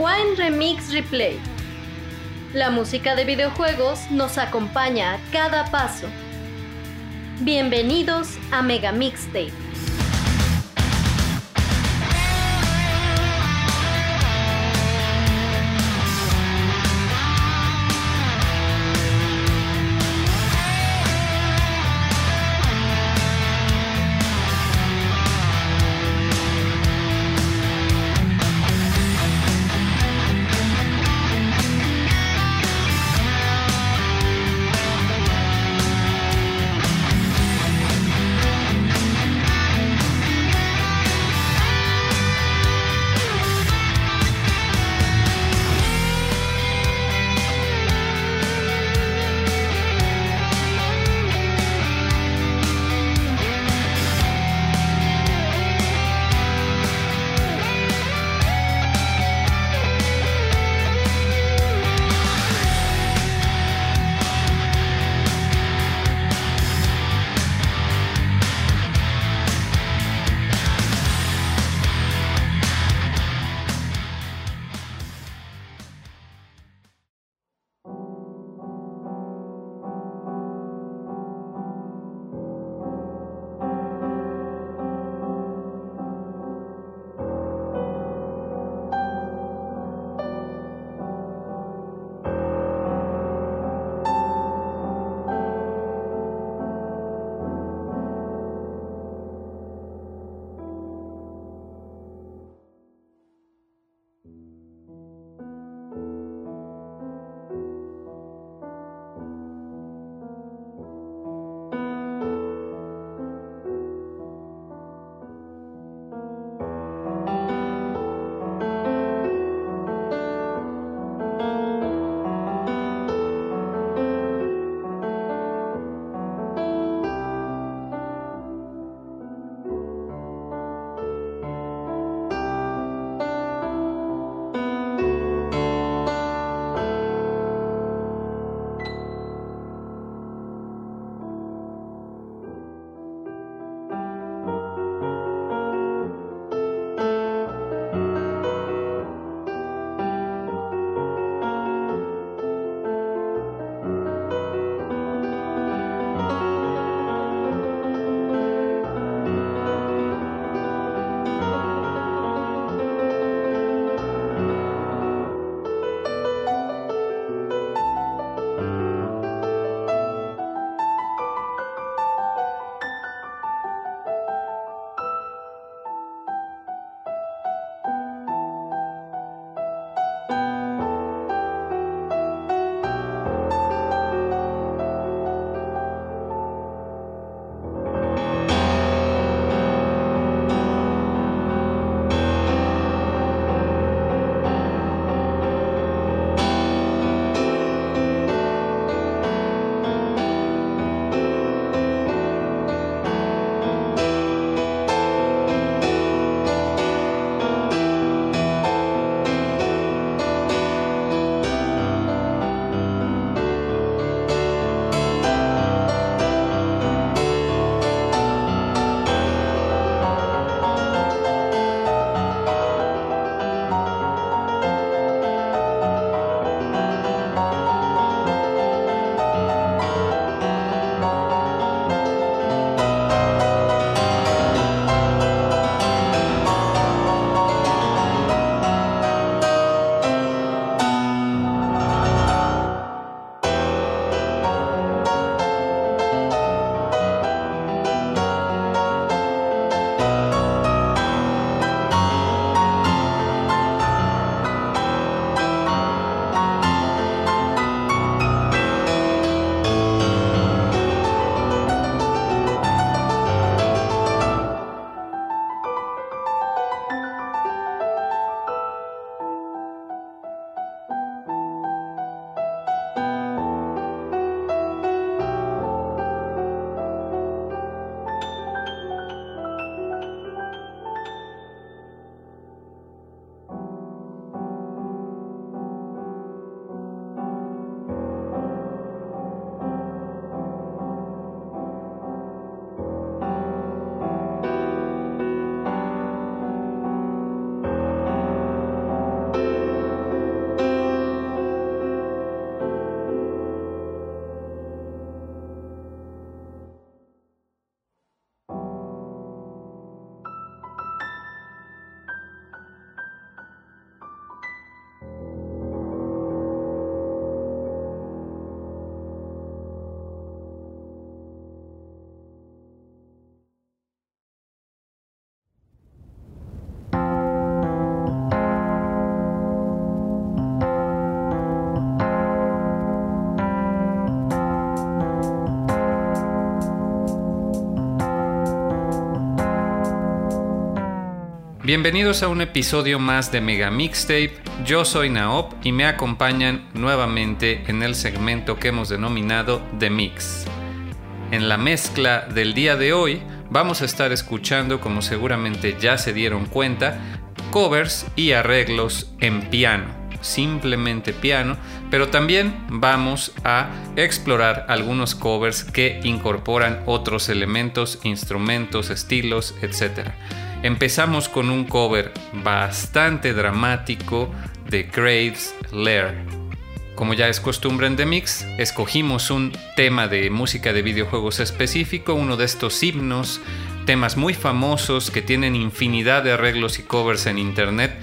Rewind Remix Replay. La música de videojuegos nos acompaña a cada paso. Bienvenidos a Mega Mixtape. Bienvenidos a un episodio más de Mega Mixtape. Yo soy Naop y me acompañan nuevamente en el segmento que hemos denominado The Mix. En la mezcla del día de hoy vamos a estar escuchando, como seguramente ya se dieron cuenta, covers y arreglos en piano simplemente piano, pero también vamos a explorar algunos covers que incorporan otros elementos, instrumentos, estilos, etc. Empezamos con un cover bastante dramático de Craves Lair. Como ya es costumbre en The Mix, escogimos un tema de música de videojuegos específico, uno de estos himnos, temas muy famosos que tienen infinidad de arreglos y covers en internet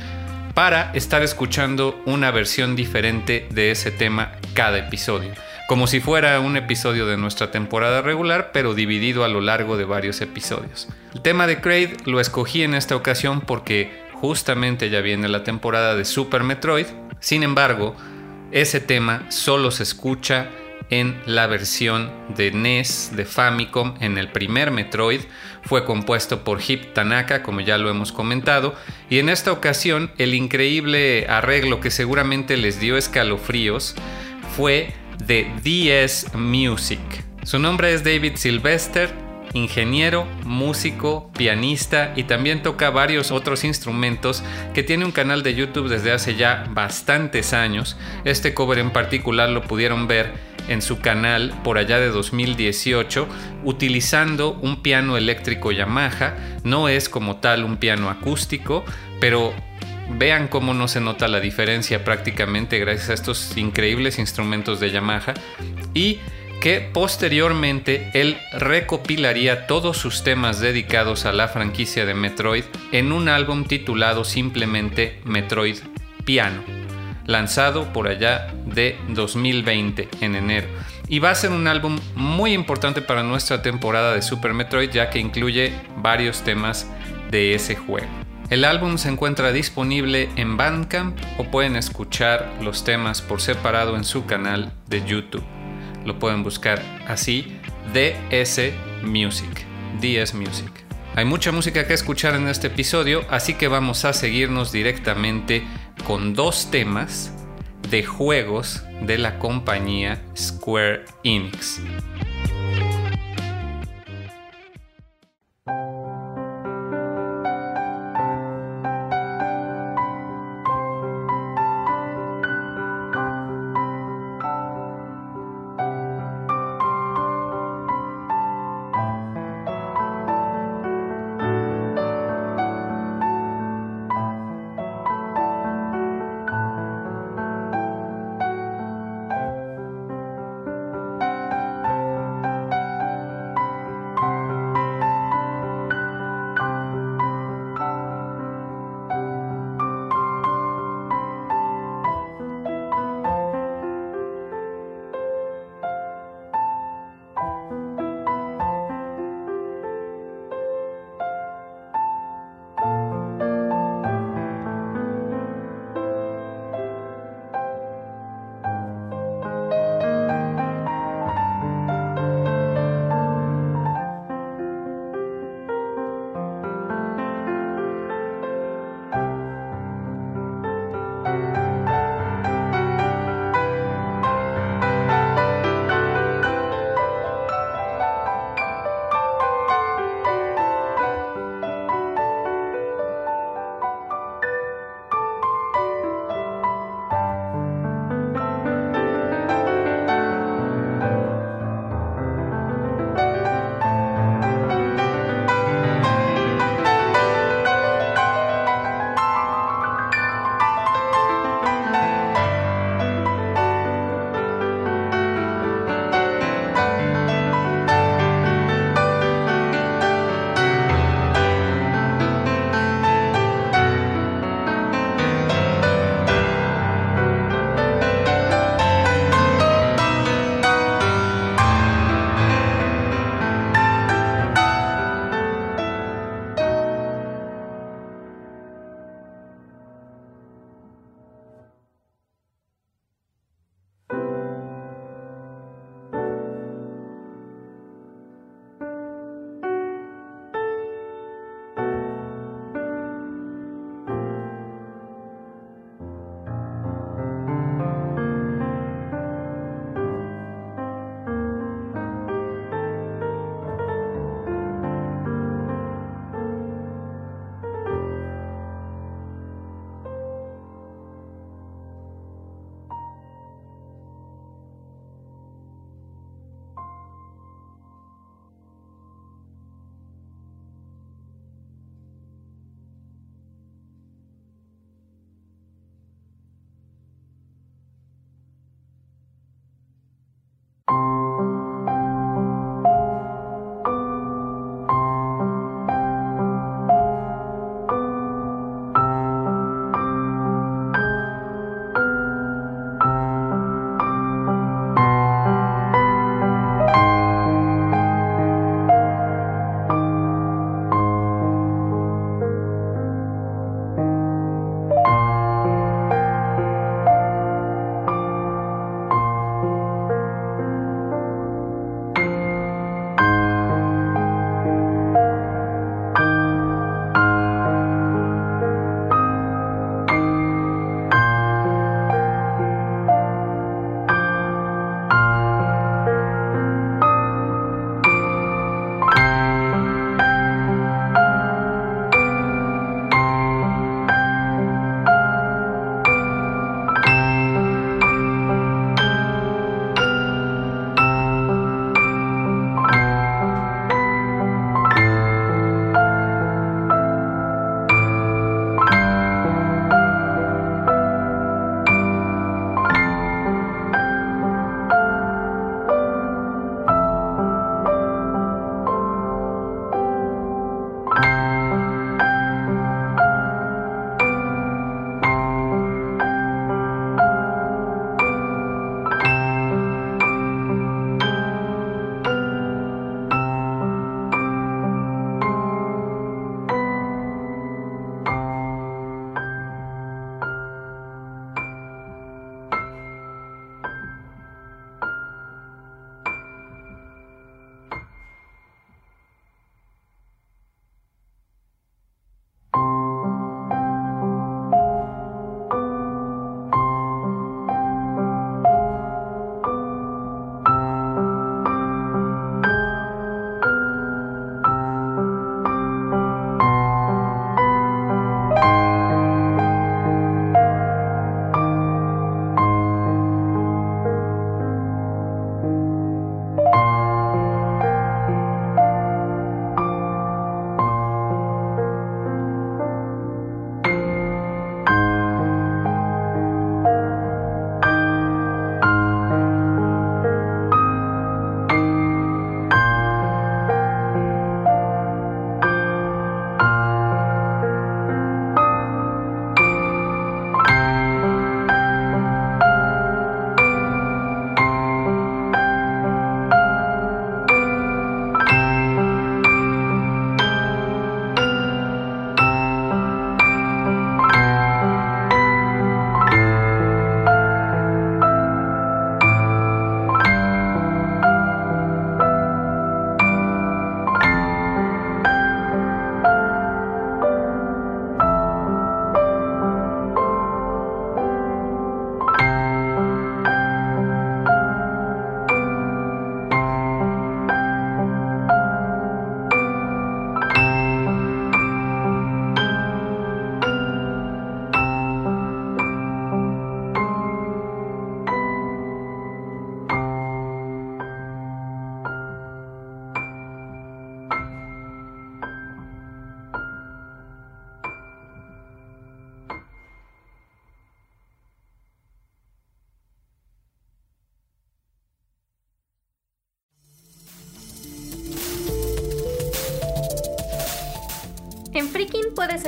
para estar escuchando una versión diferente de ese tema cada episodio. Como si fuera un episodio de nuestra temporada regular, pero dividido a lo largo de varios episodios. El tema de Kraid lo escogí en esta ocasión porque justamente ya viene la temporada de Super Metroid. Sin embargo, ese tema solo se escucha en la versión de NES de Famicom en el primer Metroid. Fue compuesto por Hip Tanaka, como ya lo hemos comentado, y en esta ocasión el increíble arreglo que seguramente les dio escalofríos fue de DS Music. Su nombre es David Sylvester ingeniero, músico, pianista y también toca varios otros instrumentos que tiene un canal de YouTube desde hace ya bastantes años. Este cover en particular lo pudieron ver en su canal por allá de 2018 utilizando un piano eléctrico Yamaha. No es como tal un piano acústico, pero vean cómo no se nota la diferencia prácticamente gracias a estos increíbles instrumentos de Yamaha. Y que posteriormente él recopilaría todos sus temas dedicados a la franquicia de Metroid en un álbum titulado simplemente Metroid Piano, lanzado por allá de 2020 en enero. Y va a ser un álbum muy importante para nuestra temporada de Super Metroid ya que incluye varios temas de ese juego. El álbum se encuentra disponible en Bandcamp o pueden escuchar los temas por separado en su canal de YouTube lo pueden buscar así, DS Music, DS Music. Hay mucha música que escuchar en este episodio, así que vamos a seguirnos directamente con dos temas de juegos de la compañía Square Enix.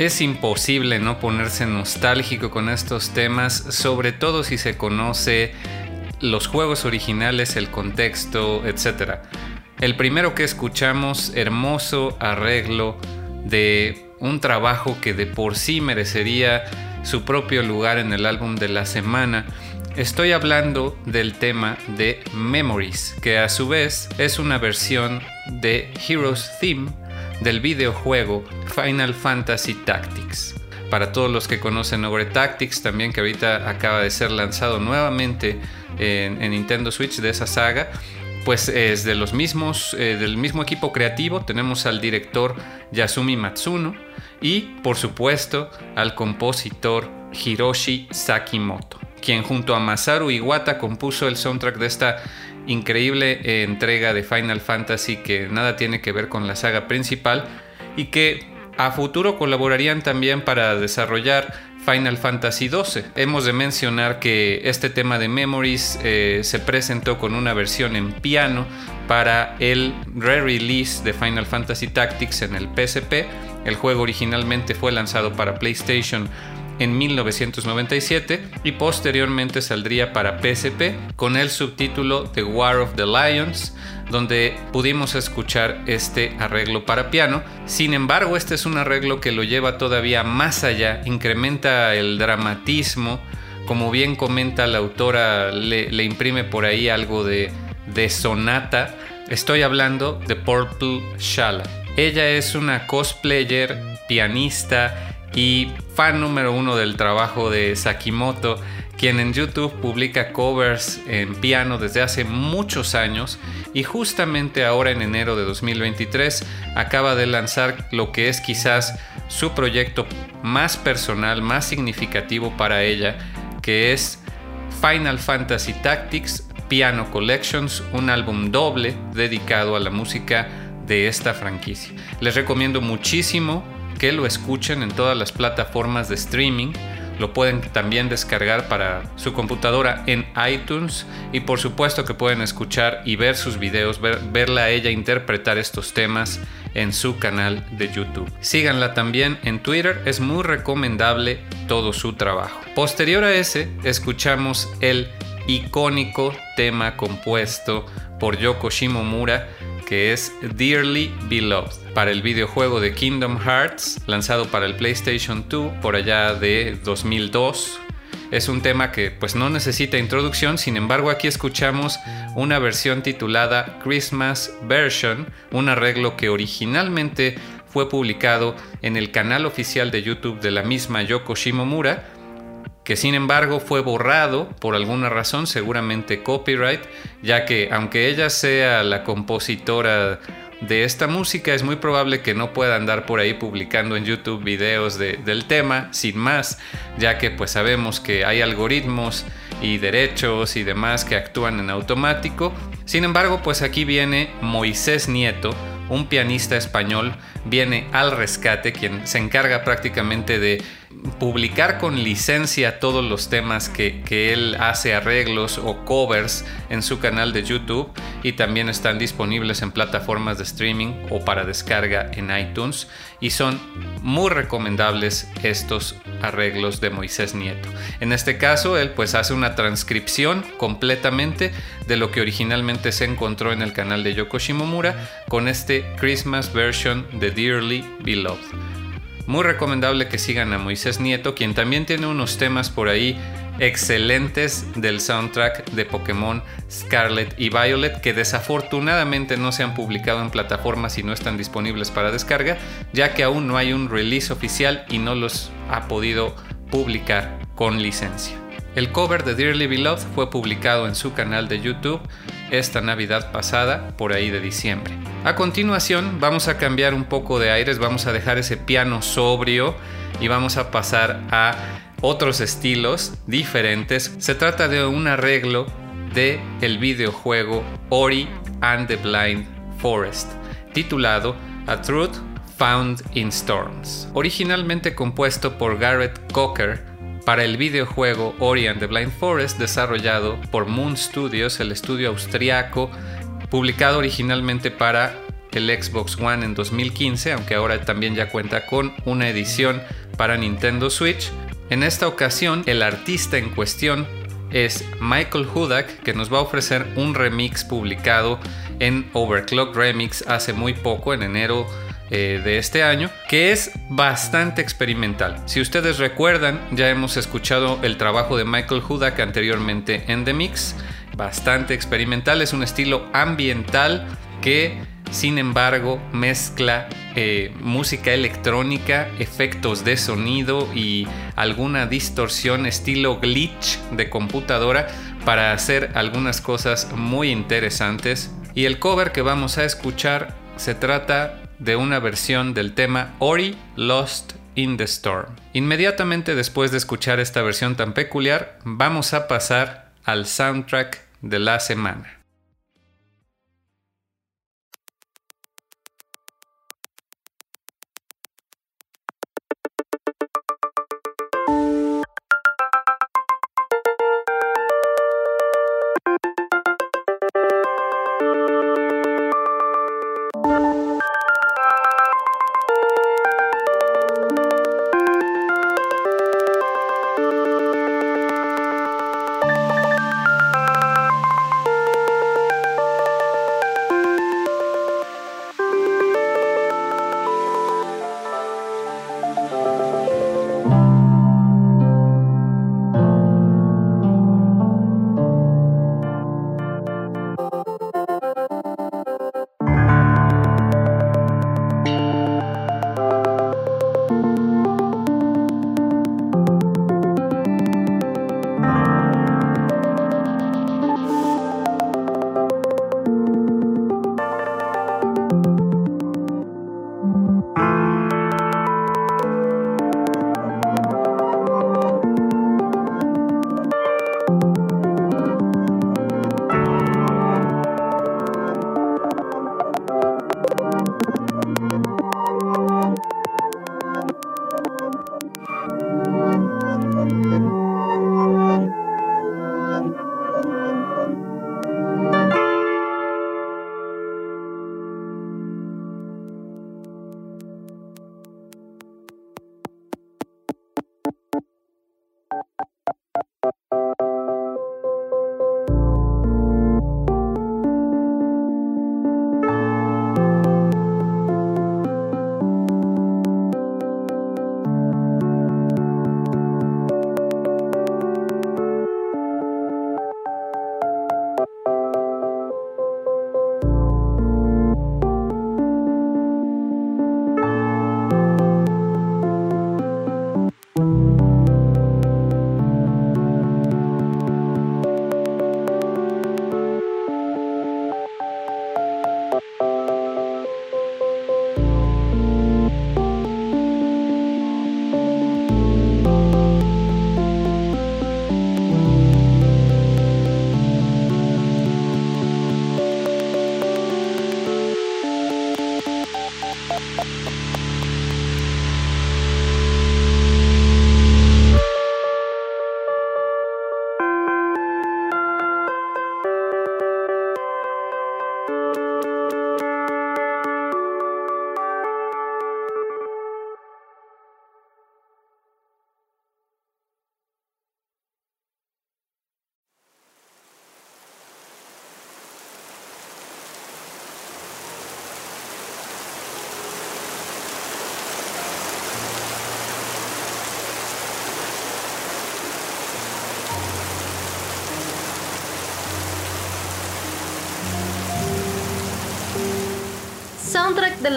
Es imposible no ponerse nostálgico con estos temas, sobre todo si se conoce los juegos originales, el contexto, etc. El primero que escuchamos, hermoso arreglo de un trabajo que de por sí merecería su propio lugar en el álbum de la semana. Estoy hablando del tema de Memories, que a su vez es una versión de Heroes Theme del videojuego Final Fantasy Tactics. Para todos los que conocen Over Tactics, también que ahorita acaba de ser lanzado nuevamente en, Nintendo Switch de esa saga, pues es de los mismos, eh, del mismo equipo creativo. Tenemos al director Yasumi Matsuno y, por supuesto, al compositor Hiroshi Sakimoto, quien junto a Masaru Iwata compuso el soundtrack de esta increíble eh, entrega de Final Fantasy que nada tiene que ver con la saga principal y que a futuro colaborarían también para desarrollar Final Fantasy XII. Hemos de mencionar que este tema de Memories eh, se presentó con una versión en piano para el re-release de Final Fantasy Tactics en el PSP. El juego originalmente fue lanzado para PlayStation en 1997 y posteriormente saldría para PSP con el subtítulo The War of the Lions, donde pudimos escuchar este arreglo para piano. Sin embargo, este es un arreglo que lo lleva todavía más allá, incrementa el dramatismo, como bien comenta la autora, le, imprime por ahí algo de, de sonata. Estoy hablando de Purple Shala. Ella es una cosplayer, pianista y fan número uno del trabajo de Sakimoto, quien en YouTube publica covers en piano desde hace muchos años y justamente ahora en enero de 2023 acaba de lanzar lo que es quizás su proyecto más personal, más significativo para ella, que es Final Fantasy Tactics Piano Collections, un álbum doble dedicado a la música de esta franquicia. Les recomiendo muchísimo que lo escuchen en todas las plataformas de streaming. Lo pueden también descargar para su computadora en iTunes y por supuesto que pueden escuchar y ver sus videos, verla a ella interpretar estos temas en su canal de YouTube. Síganla también en Twitter, es muy recomendable todo su trabajo. Posterior a ese, escuchamos el icónico tema compuesto por Yoko Shimomura que es Dearly Beloved, para el videojuego de Kingdom Hearts, lanzado para el PlayStation 2 por allá de 2002. Es un tema que pues no necesita introducción, sin embargo aquí escuchamos una versión titulada Christmas Version, un arreglo que originalmente fue publicado en el canal oficial de YouTube de la misma Yoko Shimomura que sin embargo fue borrado por alguna razón, seguramente copyright, ya que aunque ella sea la compositora de esta música, es muy probable que no pueda andar por ahí publicando en YouTube videos del tema sin más, ya que pues sabemos que hay algoritmos y derechos y demás que actúan en automático. Sin embargo, pues aquí viene Moisés Nieto, un pianista español, viene al rescate, quien se encarga prácticamente de publicar con licencia todos los temas que, él hace arreglos o covers en su canal de YouTube y también están disponibles en plataformas de streaming o para descarga en iTunes y son muy recomendables estos arreglos de Moisés Nieto. En este caso él pues hace una transcripción completamente de lo que originalmente se encontró en el canal de Yoko Shimomura con este Christmas version de Dearly Beloved. Muy recomendable que sigan a Moisés Nieto, quien también tiene unos temas por ahí excelentes del soundtrack de Pokémon Scarlet y Violet que desafortunadamente no se han publicado en plataformas y no están disponibles para descarga, ya que aún no hay un release oficial y no los ha podido publicar con licencia. El cover de Dearly Beloved fue publicado en su canal de YouTube esta Navidad pasada, por ahí de diciembre. A continuación vamos a cambiar un poco de aires, vamos a dejar ese piano sobrio y vamos a pasar a otros estilos diferentes. Se trata de un arreglo de el videojuego Ori and the Blind Forest, titulado A Truth Found in Storms. Originalmente compuesto por Garrett Cocker para el videojuego Ori and the Blind Forest, desarrollado por Moon Studios, el estudio austriaco, publicado originalmente para el Xbox One en 2015, aunque ahora también ya cuenta con una edición para Nintendo Switch. En esta ocasión, el artista en cuestión es Michael Hudak, que nos va a ofrecer un remix publicado en Overclock Remix hace muy poco, en enero eh, de este año, que es bastante experimental. Si ustedes recuerdan, ya hemos escuchado el trabajo de Michael Hudak anteriormente en The Mix, bastante experimental, es un estilo ambiental que sin embargo mezcla eh, música electrónica, efectos de sonido y alguna distorsión estilo glitch de computadora para hacer algunas cosas muy interesantes. Y el cover que vamos a escuchar se trata de una versión del tema Ori Lost in the Storm. Inmediatamente después de escuchar esta versión tan peculiar, vamos a pasar al soundtrack de la semana.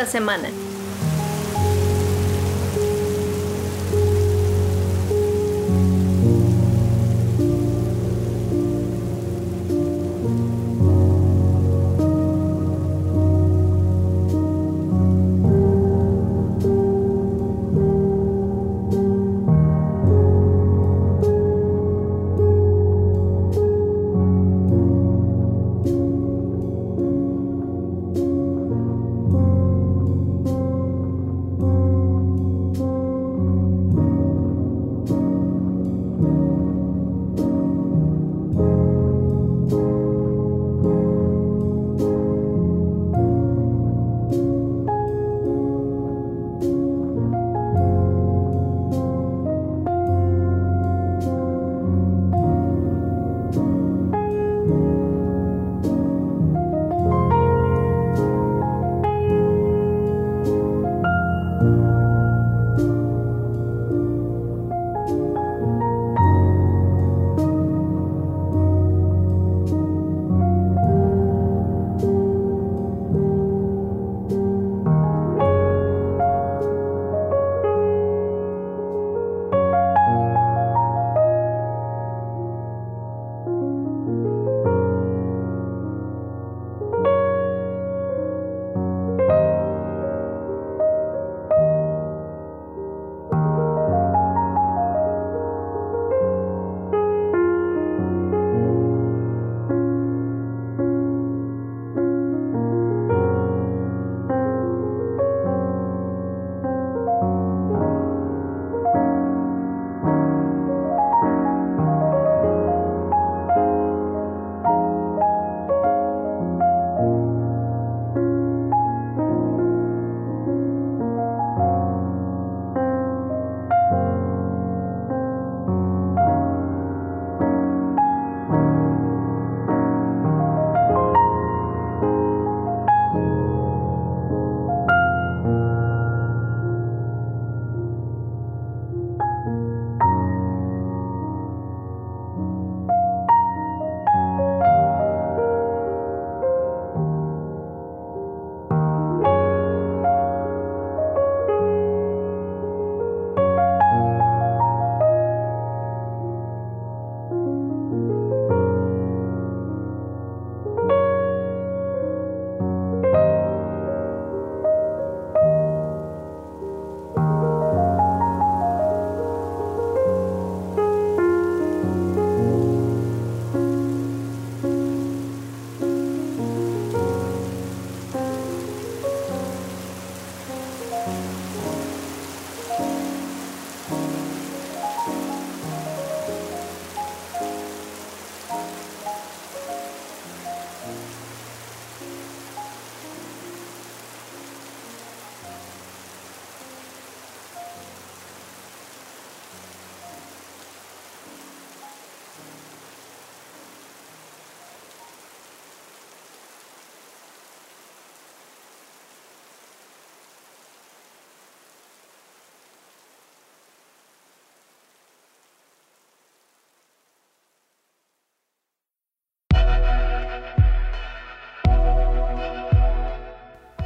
La semana.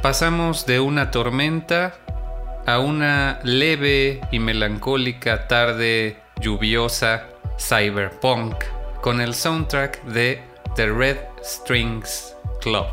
Pasamos de una tormenta a una leve y melancólica tarde lluviosa cyberpunk con el soundtrack de The Red Strings Club,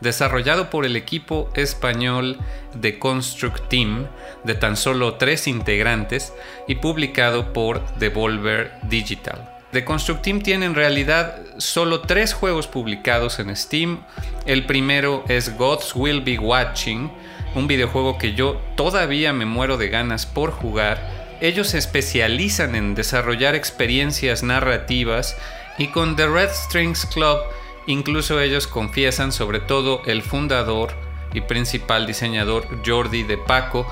desarrollado por el equipo español de Construct Team de tan solo tres integrantes y publicado por Devolver Digital. The Construct Team tiene en realidad solo tres juegos publicados en Steam. El primero es Gods Will Be Watching, un videojuego que yo todavía me muero de ganas por jugar. Ellos se especializan en desarrollar experiencias narrativas y con The Red Strings Club incluso ellos confiesan, sobre todo el fundador y principal diseñador Jordi de Paco,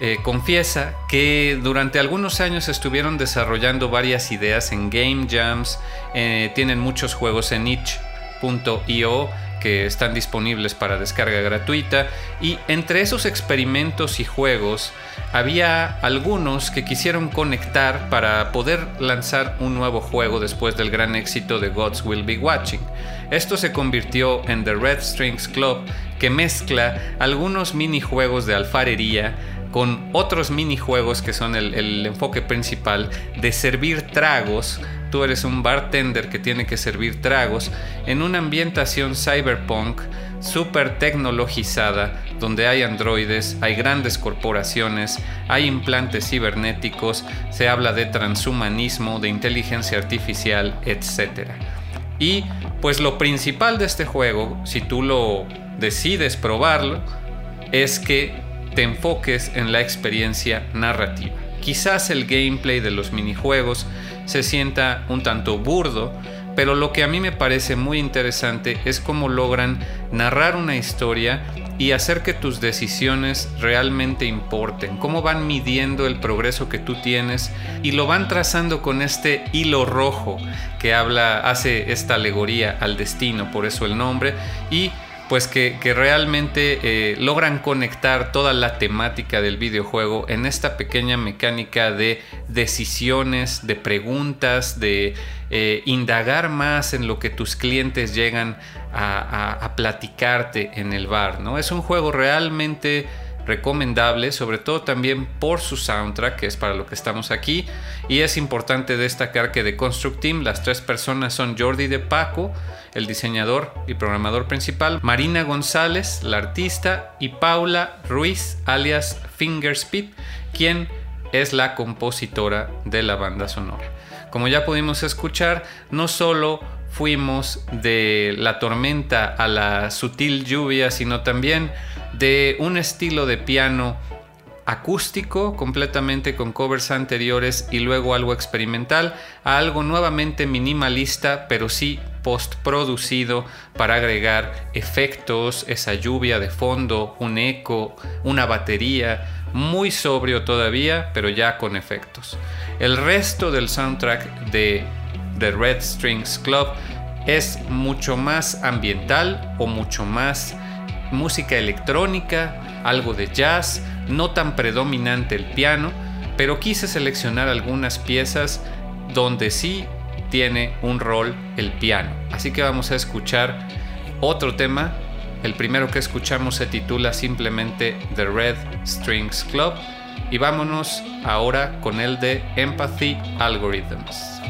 eh, confiesa que durante algunos años estuvieron desarrollando varias ideas en game jams, eh, tienen muchos juegos en itch.io que están disponibles para descarga gratuita y entre esos experimentos y juegos había algunos que quisieron conectar para poder lanzar un nuevo juego después del gran éxito de Gods Will Be Watching. Esto se convirtió en The Red Strings Club que mezcla algunos minijuegos de alfarería con otros minijuegos que son el, enfoque principal de servir tragos. Tú eres un bartender que tiene que servir tragos en una ambientación cyberpunk súper tecnologizada, donde hay androides, hay grandes corporaciones, hay implantes cibernéticos, se habla de transhumanismo, de inteligencia artificial, etc. Y pues lo principal de este juego, si tú lo decides probarlo, es que te enfoques en la experiencia narrativa. Quizás el gameplay de los minijuegos se sienta un tanto burdo, pero lo que a mí me parece muy interesante es cómo logran narrar una historia y hacer que tus decisiones realmente importen, cómo van midiendo el progreso que tú tienes y lo van trazando con este hilo rojo que habla, hace esta alegoría al destino, por eso el nombre, y pues que, realmente eh, logran conectar toda la temática del videojuego en esta pequeña mecánica de decisiones, de preguntas, de eh, indagar más en lo que tus clientes llegan a, a platicarte en el bar. ¿no? Es un juego realmente recomendable, sobre todo también por su soundtrack, que es para lo que estamos aquí. Y es importante destacar que de Construct Team las tres personas son Jordi de Paco, el diseñador y programador principal, Marina González, la artista, y Paula Ruiz, alias Fingerspeed, quien es la compositora de la banda sonora. Como ya pudimos escuchar, no solo fuimos de la tormenta a la sutil lluvia, sino también de un estilo de piano acústico completamente con covers anteriores y luego algo experimental a algo nuevamente minimalista pero sí postproducido para agregar efectos, esa lluvia de fondo, un eco, una batería, muy sobrio todavía pero ya con efectos. El resto del soundtrack de The Red Strings Club es mucho más ambiental o mucho más música electrónica, algo de jazz, no tan predominante el piano, pero quise seleccionar algunas piezas donde sí tiene un rol el piano. Así que vamos a escuchar otro tema. El primero que escuchamos se titula simplemente The Red Strings Club y vámonos ahora con el de Empathy Algorithms.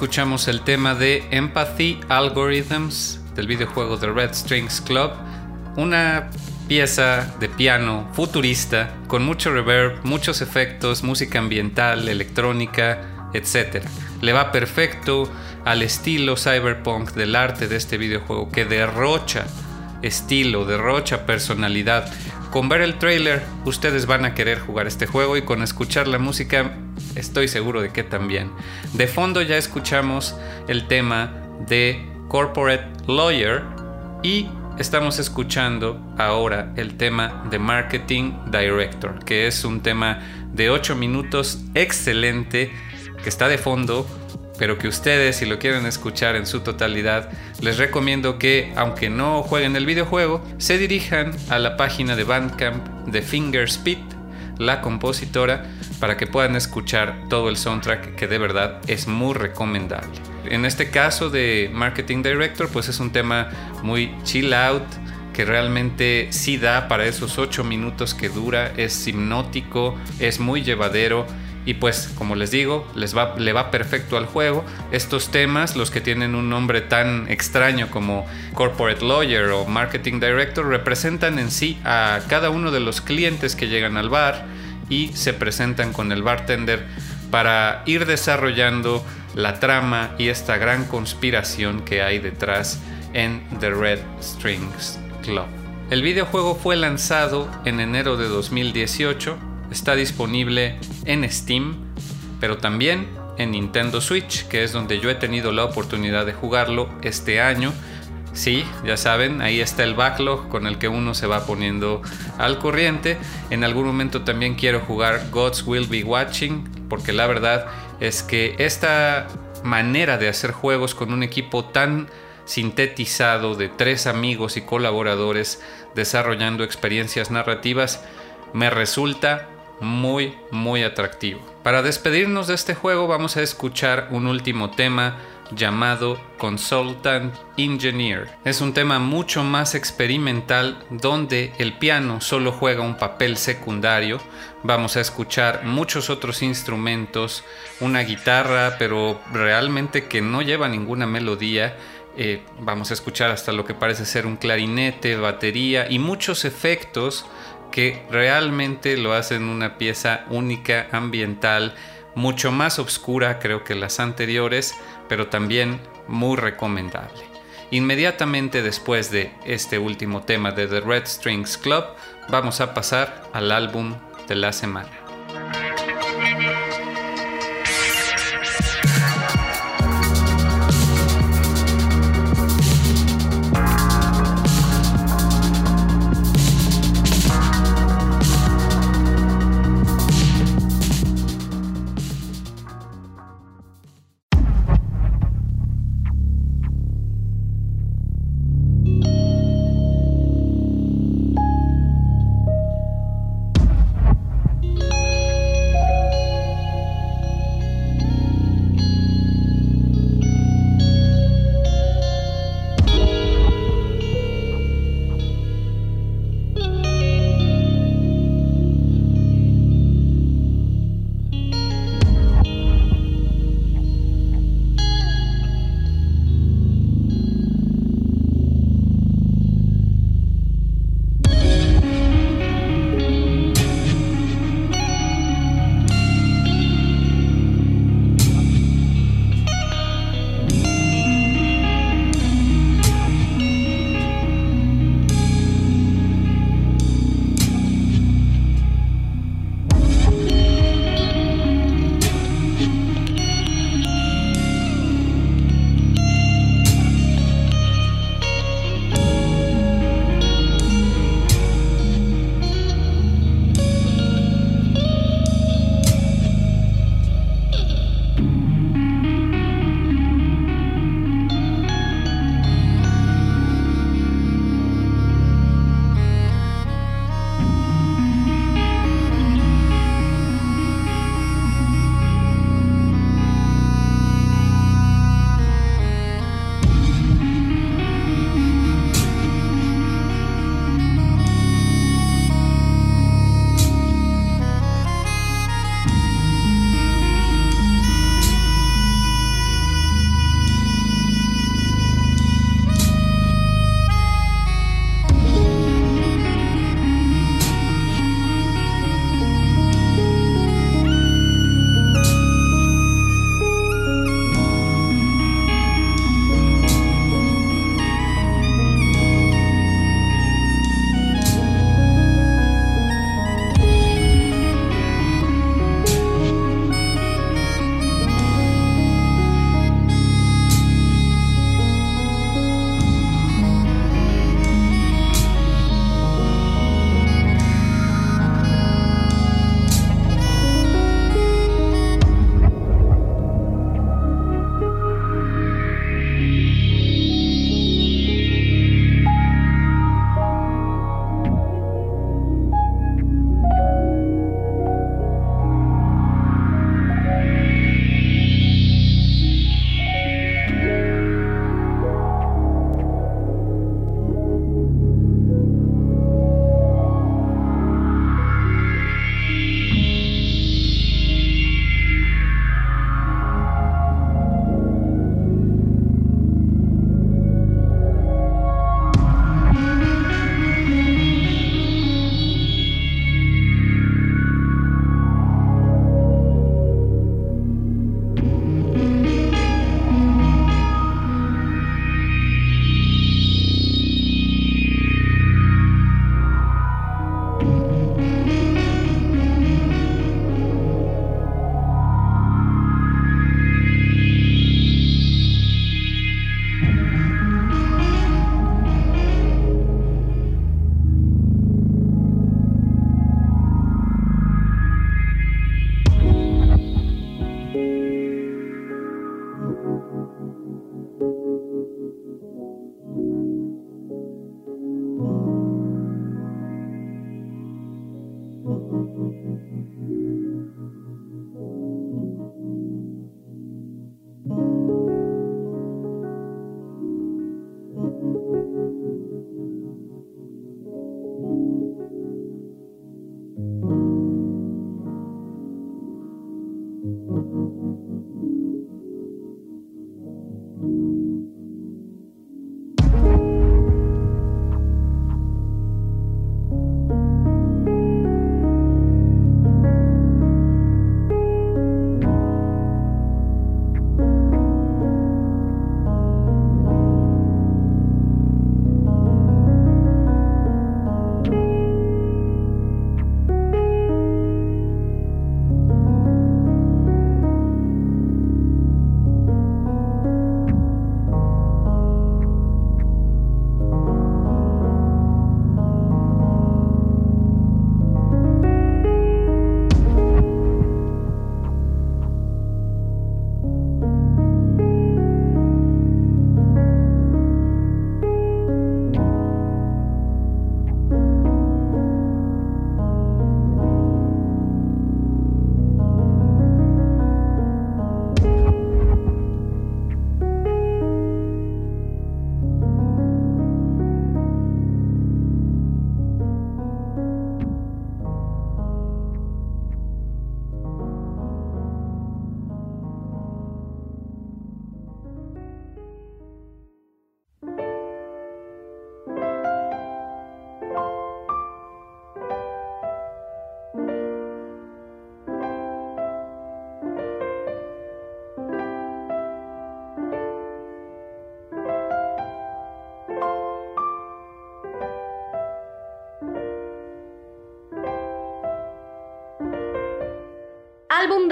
Escuchamos el tema de Empathy Algorithms del videojuego The Red Strings Club, una pieza de piano futurista con mucho reverb, muchos efectos, música ambiental, electrónica, etc. Le va perfecto al estilo cyberpunk del arte de este videojuego que derrocha estilo, derrocha personalidad. Con ver el trailer ustedes van a querer jugar este juego y con escuchar la música estoy seguro de que también. De fondo ya escuchamos el tema de Corporate Lawyer y estamos escuchando ahora el tema de Marketing Director, que es un tema de 8 minutos excelente que está de fondo pero que ustedes si lo quieren escuchar en su totalidad, les recomiendo que, aunque no jueguen el videojuego, se dirijan a la página de Bandcamp de Fingerspeed, la compositora, para que puedan escuchar todo el soundtrack que de verdad es muy recomendable. En este caso de Marketing Director, pues es un tema muy chill out, que realmente sí da para esos 8 minutos que dura, es hipnótico, es muy llevadero y pues como les digo, les va, le va perfecto al juego. Estos temas, los que tienen un nombre tan extraño como Corporate Lawyer o Marketing Director, representan en sí a cada uno de los clientes que llegan al bar y se presentan con el bartender para ir desarrollando la trama y esta gran conspiración que hay detrás en The Red Strings Club. El videojuego fue lanzado en enero de 2018 Está disponible en Steam, pero también en Nintendo Switch, que es donde yo he tenido la oportunidad de jugarlo este año. Sí, ya saben, ahí está el backlog con el que uno se va poniendo al corriente. En algún momento también quiero jugar Gods Will Be Watching, porque la verdad es que esta manera de hacer juegos con un equipo tan sintetizado de tres amigos y colaboradores desarrollando experiencias narrativas me resulta muy, muy atractivo. Para despedirnos de este juego vamos a escuchar un último tema llamado Consultant Engineer. Es un tema mucho más experimental donde el piano solo juega un papel secundario. Vamos a escuchar muchos otros instrumentos, una guitarra, pero realmente que no lleva ninguna melodía. Eh, vamos a escuchar hasta lo que parece ser un clarinete, batería y muchos efectos que realmente lo hacen una pieza única, ambiental, mucho más oscura creo que las anteriores, pero también muy recomendable. Inmediatamente después de este último tema de The Red Strings Club, vamos a pasar al álbum de la semana.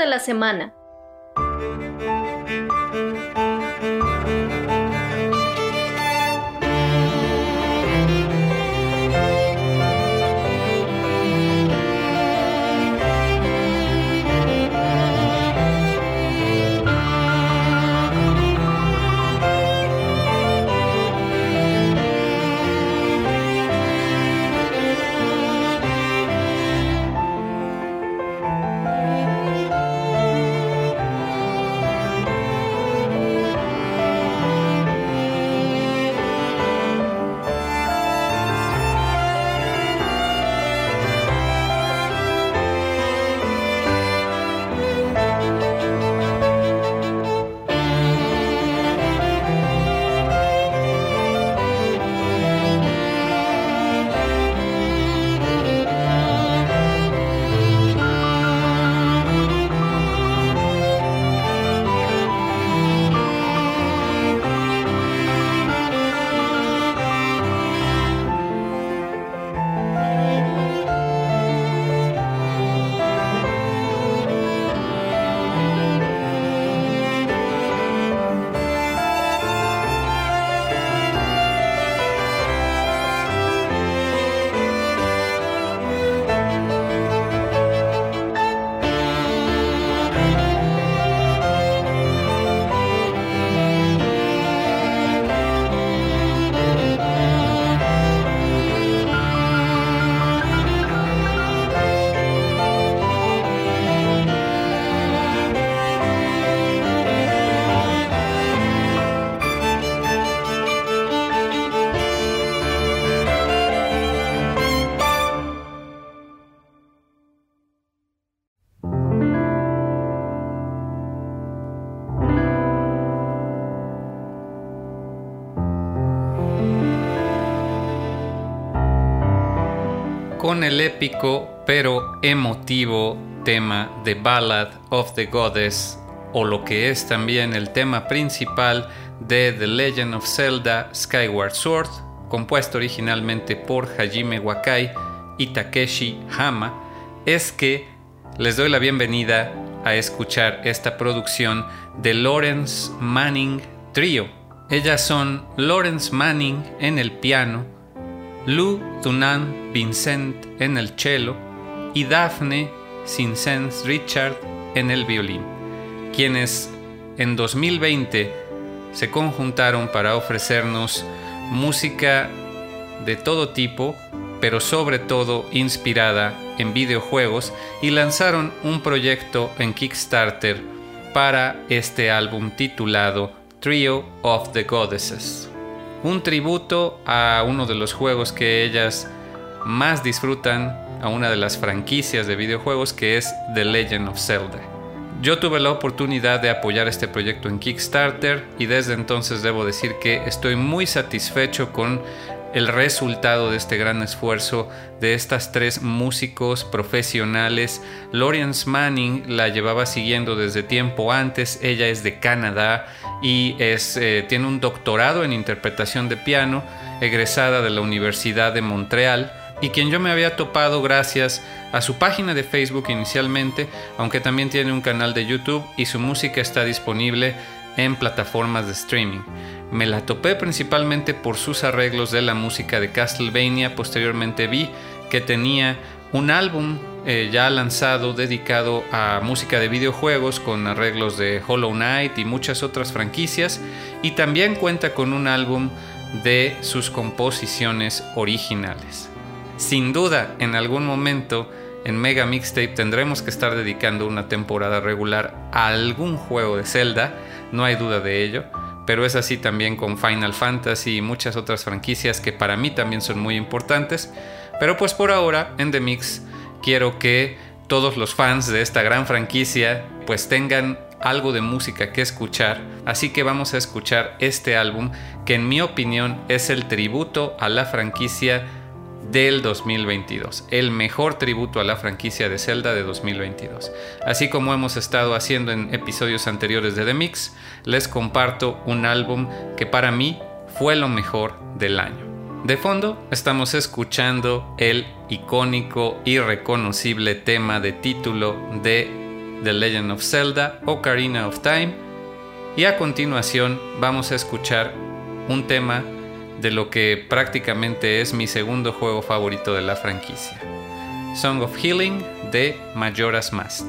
La semana. Con el épico pero emotivo tema de Ballad of the Goddess o lo que es también el tema principal de The Legend of Zelda Skyward Sword, compuesto originalmente por Hajime Wakai y Takeshi Hama, es que les doy la bienvenida a escuchar esta producción de Lawrence Manning Trio. Ellas son Lawrence Manning en el piano, Lou Dunan Vincent en el cello y Daphne Sinsens Richard en el violín, quienes en 2020 se conjuntaron para ofrecernos música de todo tipo, pero sobre todo inspirada en videojuegos y lanzaron un proyecto en Kickstarter para este álbum titulado Trio of the Goddesses un tributo a uno de los juegos que ellas más disfrutan, a una de las franquicias de videojuegos que es The Legend of Zelda. Yo tuve la oportunidad de apoyar este proyecto en Kickstarter y desde entonces debo decir que estoy muy satisfecho con el resultado de este gran esfuerzo de estas tres músicos profesionales. Lawrence Manning la llevaba siguiendo desde tiempo antes, ella es de Canadá y es, eh, tiene un doctorado en interpretación de piano, egresada de la Universidad de Montreal y quien yo me había topado gracias a su página de Facebook inicialmente, aunque también tiene un canal de YouTube y su música está disponible en plataformas de streaming. Me la topé principalmente por sus arreglos de la música de Castlevania, posteriormente vi que tenía un álbum eh, ya lanzado dedicado a música de videojuegos con arreglos de Hollow Knight y muchas otras franquicias. Y también cuenta con un álbum de sus composiciones originales. Sin duda, en algún momento en Mega Mixtape tendremos que estar dedicando una temporada regular a algún juego de Zelda, no hay duda de ello, pero es así también con Final Fantasy y muchas otras franquicias que para mí también son muy importantes. Pero pues por ahora en The Mix quiero que todos los fans de esta gran franquicia pues tengan algo de música que escuchar, así que vamos a escuchar este álbum que en mi opinión es el tributo a la franquicia del 2022, el mejor tributo a la franquicia de Zelda de 2022. Así como hemos estado haciendo en episodios anteriores de The Mix, les comparto un álbum que para mí fue lo mejor del año. De fondo estamos escuchando el icónico y reconocible tema de título de The Legend of Zelda Ocarina of Time. Y a continuación vamos a escuchar un tema de lo que prácticamente es mi segundo juego favorito de la franquicia. Song of Healing de Majora's Mask.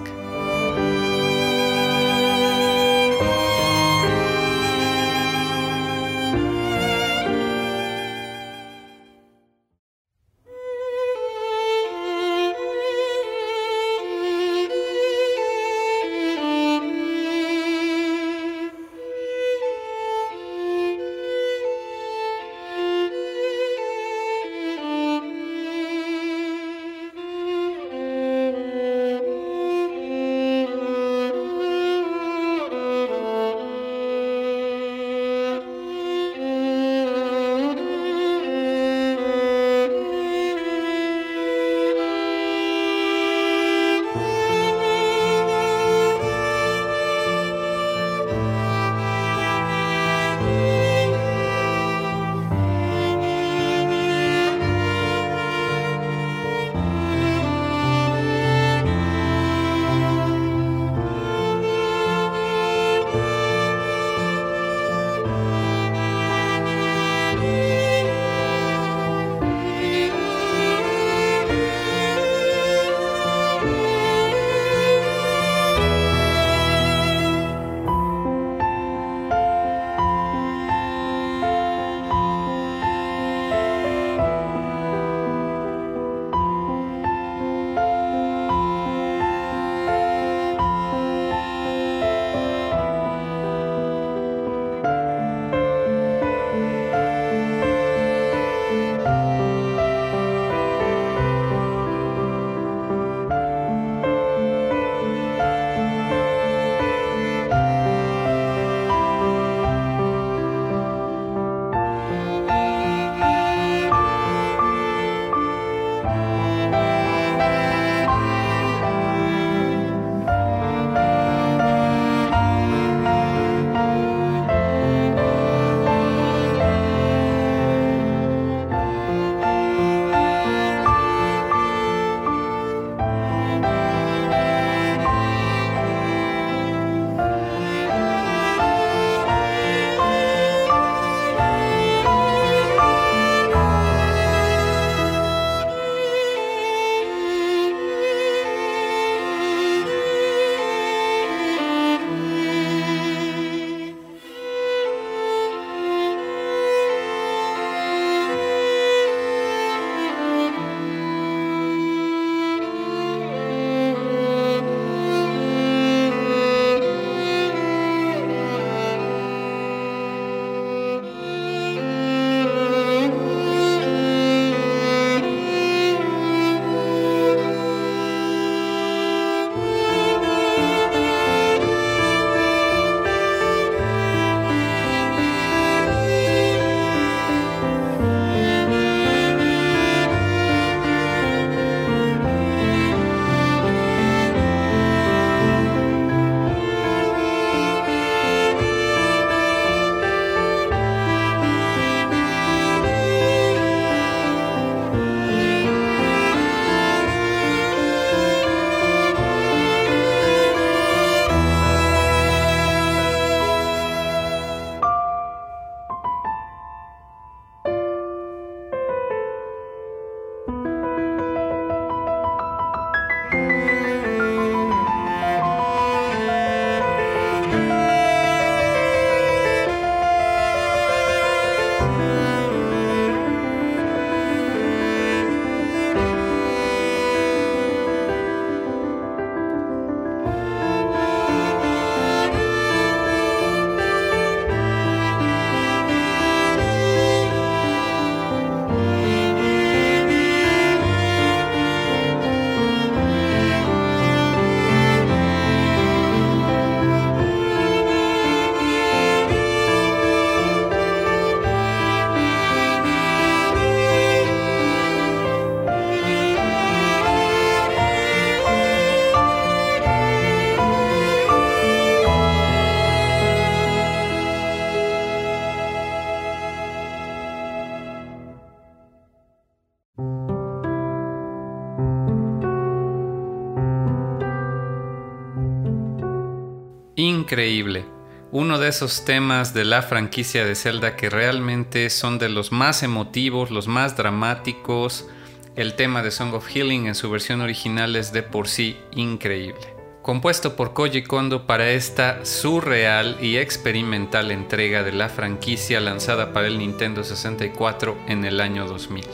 Increíble. Uno de esos temas de la franquicia de Zelda que realmente son de los más emotivos, los más dramáticos. El tema de Song of Healing en su versión original es de por sí increíble. Compuesto por Koji Kondo para esta surreal y experimental entrega de la franquicia lanzada para el Nintendo 64 en el año 2000.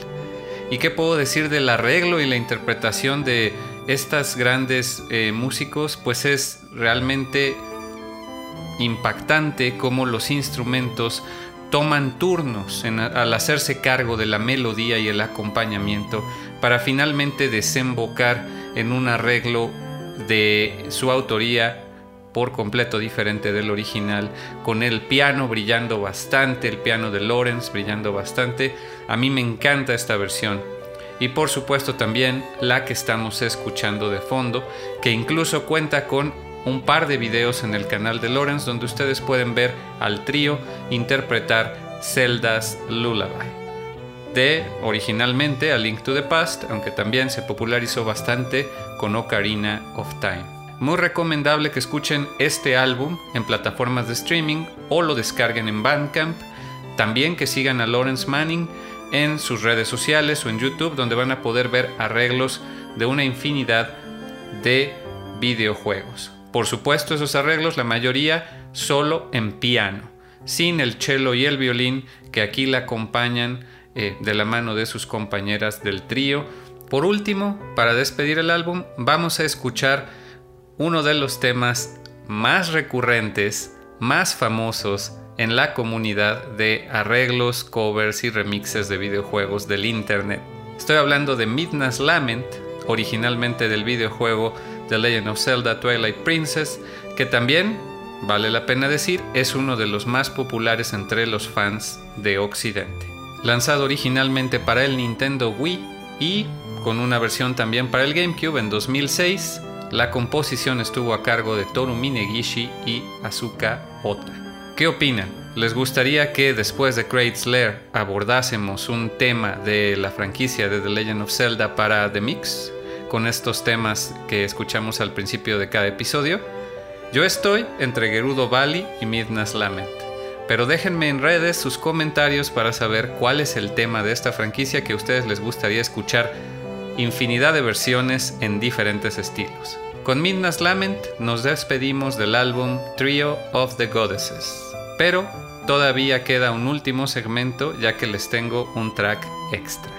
¿Y qué puedo decir del arreglo y la interpretación de estas grandes eh, músicos? Pues es realmente impactante cómo los instrumentos toman turnos al hacerse cargo de la melodía y el acompañamiento para finalmente desembocar en un arreglo de su autoría por completo diferente del original, con el piano brillando bastante, el piano de Lawrence brillando bastante. A mí me encanta esta versión. Y por supuesto también la que estamos escuchando de fondo, que incluso cuenta con un par de videos en el canal de Lawrence donde ustedes pueden ver al trío interpretar Zelda's Lullaby. De originalmente A Link to the Past, aunque también se popularizó bastante con Ocarina of Time. Muy recomendable que escuchen este álbum en plataformas de streaming o lo descarguen en Bandcamp. También que sigan a Lawrence Manning en sus redes sociales o en YouTube donde van a poder ver arreglos de una infinidad de videojuegos. Por supuesto, esos arreglos, la mayoría solo en piano, sin el cello y el violín que aquí la acompañan eh, de la mano de sus compañeras del trío. Por último, para despedir el álbum, vamos a escuchar uno de los temas más recurrentes, más famosos en la comunidad de arreglos, covers y remixes de videojuegos del Internet. Estoy hablando de Midnight's Lament, originalmente del videojuego The Legend of Zelda Twilight Princess, que también, vale la pena decir, es uno de los más populares entre los fans de Occidente. Lanzado originalmente para el Nintendo Wii y con una versión también para el GameCube en 2006, la composición estuvo a cargo de Toru Minegishi y Asuka Ota. ¿Qué opinan? ¿Les gustaría que después de Crate's Lair abordásemos un tema de la franquicia de The Legend of Zelda para The Mix? Con estos temas que escuchamos al principio de cada episodio. Yo estoy entre Gerudo Valley y Midnight's Lament. Pero déjenme en redes sus comentarios para saber cuál es el tema de esta franquicia que a ustedes les gustaría escuchar infinidad de versiones en diferentes estilos. Con Midnight's Lament nos despedimos del álbum Trio of the Goddesses. Pero todavía queda un último segmento ya que les tengo un track extra.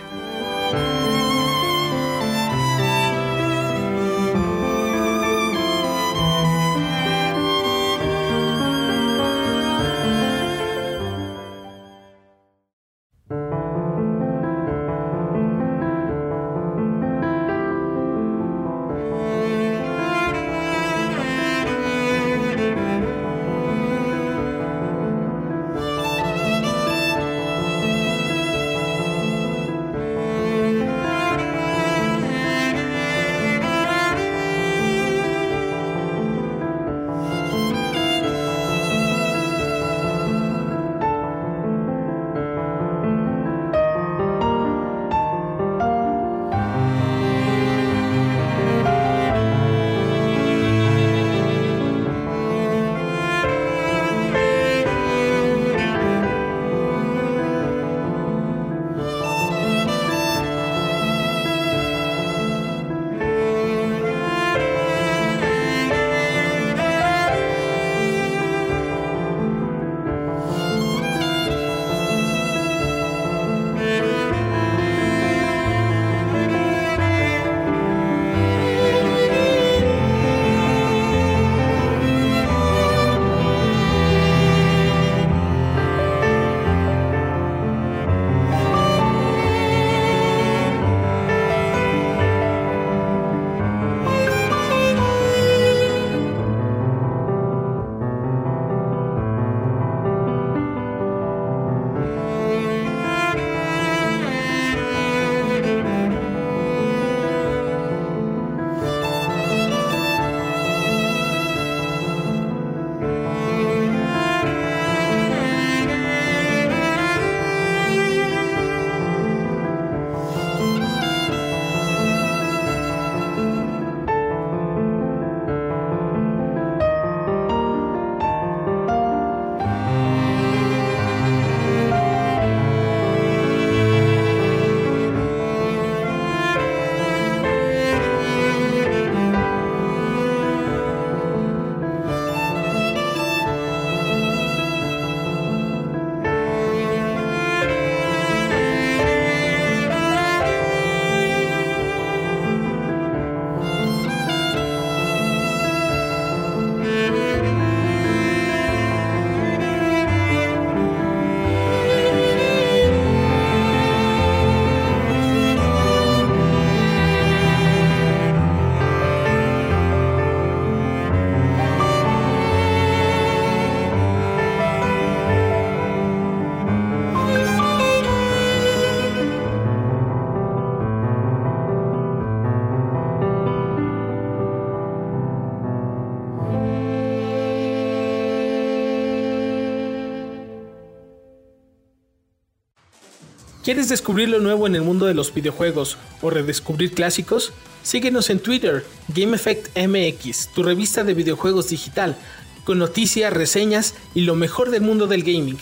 ¿Quieres descubrir lo nuevo en el mundo de los videojuegos o redescubrir clásicos? Síguenos en Twitter, GameEffectMX, tu revista de videojuegos digital, con noticias, reseñas y lo mejor del mundo del gaming.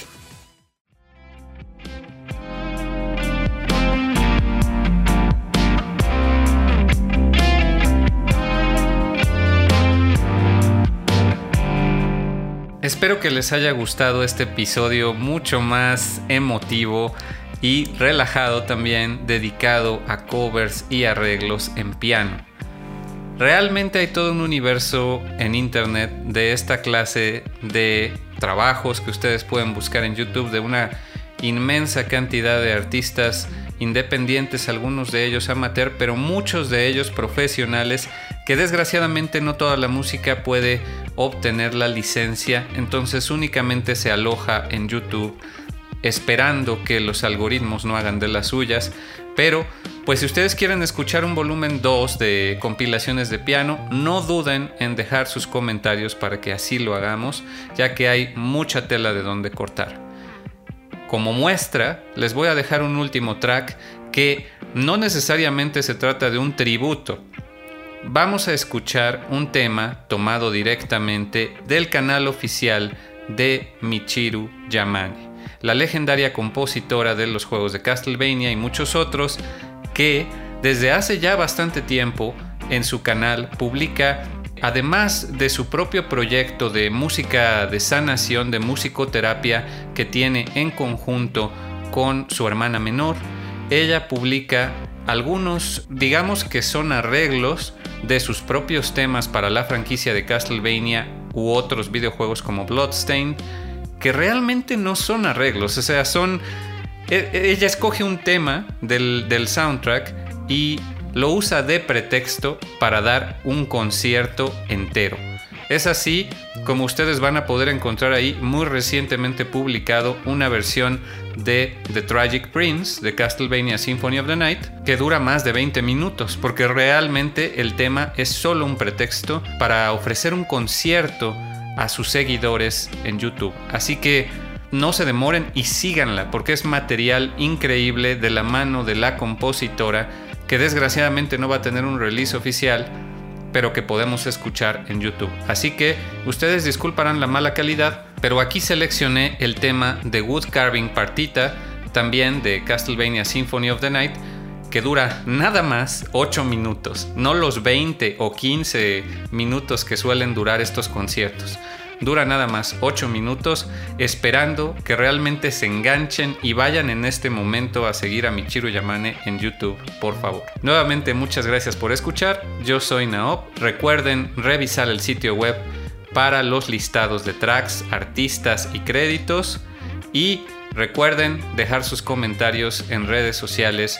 Espero que les haya gustado este episodio mucho más emotivo y relajado también, dedicado a covers y arreglos en piano. Realmente hay todo un universo en internet de esta clase de trabajos que ustedes pueden buscar en YouTube de una inmensa cantidad de artistas independientes, algunos de ellos amateur, pero muchos de ellos profesionales, que desgraciadamente no toda la música puede obtener la licencia, entonces únicamente se aloja en YouTube esperando que los algoritmos no hagan de las suyas, pero pues si ustedes quieren escuchar un volumen 2 de compilaciones de piano, no duden en dejar sus comentarios para que así lo hagamos, ya que hay mucha tela de donde cortar. Como muestra, les voy a dejar un último track que no necesariamente se trata de un tributo. Vamos a escuchar un tema tomado directamente del canal oficial de Michiru Yamane, la legendaria compositora de los juegos de Castlevania y muchos otros que desde hace ya bastante tiempo en su canal publica además de su propio proyecto de música de sanación, de musicoterapia que tiene en conjunto con su hermana menor, ella publica algunos, digamos que son arreglos de sus propios temas para la franquicia de Castlevania u otros videojuegos como Bloodstained, que realmente no son arreglos, o sea, son... E, ella escoge un tema del, del soundtrack y lo usa de pretexto para dar un concierto entero. Es así como ustedes van a poder encontrar ahí muy recientemente publicado una versión de The Tragic Prince de Castlevania Symphony of the Night que dura más de 20 minutos porque realmente el tema es solo un pretexto para ofrecer un concierto a sus seguidores en YouTube. Así que no se demoren y síganla porque es material increíble de la mano de la compositora que desgraciadamente no va a tener un release oficial, pero que podemos escuchar en YouTube. Así que ustedes disculparán la mala calidad, pero aquí seleccioné el tema de Wood Carving Partita, también de Castlevania Symphony of the Night, dura nada más 8 minutos, no los 20 o 15 minutos que suelen durar estos conciertos. Dura nada más 8 minutos esperando que realmente se enganchen y vayan en este momento a seguir a Michiru Yamane en YouTube, por favor. Nuevamente muchas gracias por escuchar. Yo soy Naop. Recuerden revisar el sitio web para los listados de tracks, artistas y créditos. Y recuerden dejar sus comentarios en redes sociales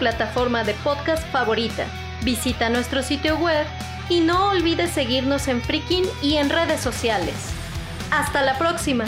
plataforma de podcast favorita. Visita nuestro sitio web y no olvides seguirnos en Freaking y en redes sociales. ¡Hasta la próxima!